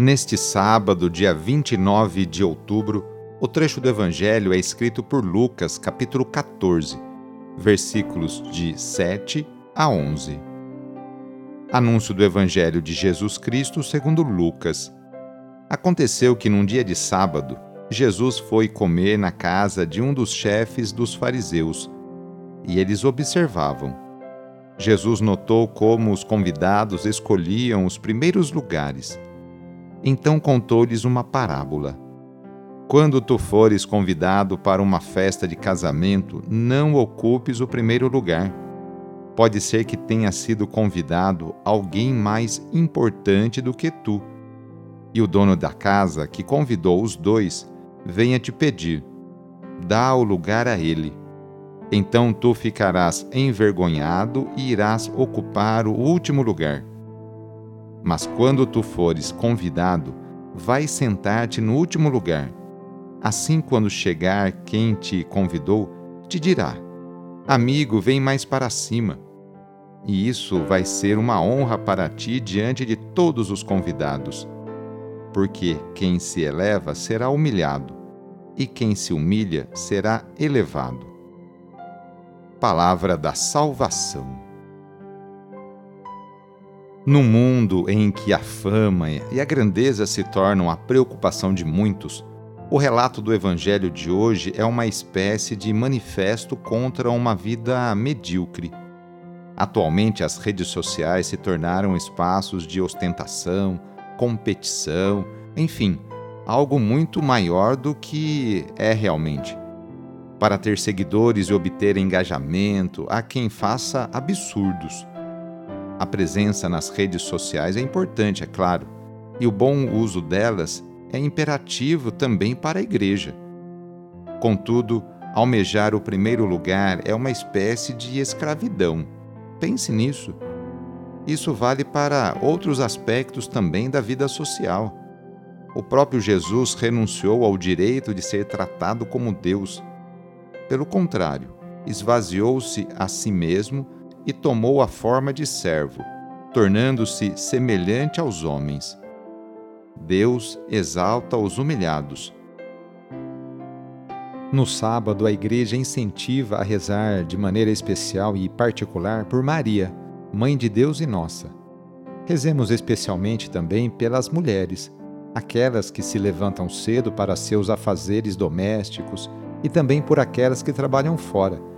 Neste sábado, dia 29 de outubro, o trecho do Evangelho é escrito por Lucas, capítulo 14, versículos de 7 a 11. Anúncio do Evangelho de Jesus Cristo segundo Lucas. Aconteceu que num dia de sábado, Jesus foi comer na casa de um dos chefes dos fariseus, e eles observavam. Jesus notou como os convidados escolhiam os primeiros lugares então contou-lhes uma parábola. Quando tu fores convidado para uma festa de casamento, não ocupes o primeiro lugar. Pode ser que tenha sido convidado alguém mais importante do que tu. E o dono da casa, que convidou os dois, venha te pedir: dá o lugar a ele. Então tu ficarás envergonhado e irás ocupar o último lugar. Mas quando tu fores convidado, vai sentar-te no último lugar. Assim, quando chegar quem te convidou, te dirá: Amigo, vem mais para cima. E isso vai ser uma honra para ti diante de todos os convidados. Porque quem se eleva será humilhado, e quem se humilha será elevado. Palavra da Salvação. Num mundo em que a fama e a grandeza se tornam a preocupação de muitos, o relato do Evangelho de hoje é uma espécie de manifesto contra uma vida medíocre. Atualmente, as redes sociais se tornaram espaços de ostentação, competição, enfim, algo muito maior do que é realmente. Para ter seguidores e obter engajamento, há quem faça absurdos a presença nas redes sociais é importante, é claro, e o bom uso delas é imperativo também para a igreja. Contudo, almejar o primeiro lugar é uma espécie de escravidão. Pense nisso. Isso vale para outros aspectos também da vida social. O próprio Jesus renunciou ao direito de ser tratado como Deus. Pelo contrário, esvaziou-se a si mesmo e tomou a forma de servo, tornando-se semelhante aos homens. Deus exalta os humilhados. No sábado, a igreja incentiva a rezar de maneira especial e particular por Maria, Mãe de Deus e nossa. Rezemos especialmente também pelas mulheres, aquelas que se levantam cedo para seus afazeres domésticos e também por aquelas que trabalham fora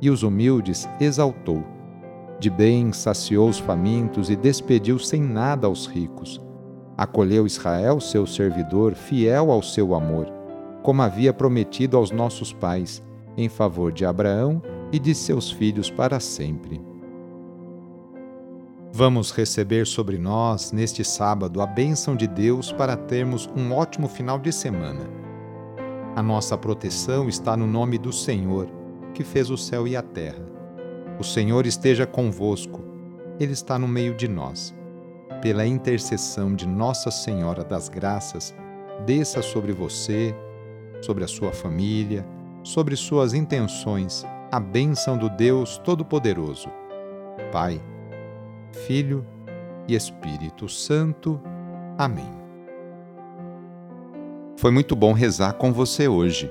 e os humildes exaltou. De bem saciou os famintos e despediu sem nada aos ricos. Acolheu Israel, seu servidor, fiel ao seu amor, como havia prometido aos nossos pais, em favor de Abraão e de seus filhos para sempre. Vamos receber sobre nós, neste sábado, a bênção de Deus para termos um ótimo final de semana. A nossa proteção está no nome do Senhor, que fez o céu e a terra. O Senhor esteja convosco, Ele está no meio de nós. Pela intercessão de Nossa Senhora das Graças, desça sobre você, sobre a sua família, sobre suas intenções, a bênção do Deus Todo-Poderoso. Pai, Filho e Espírito Santo. Amém. Foi muito bom rezar com você hoje.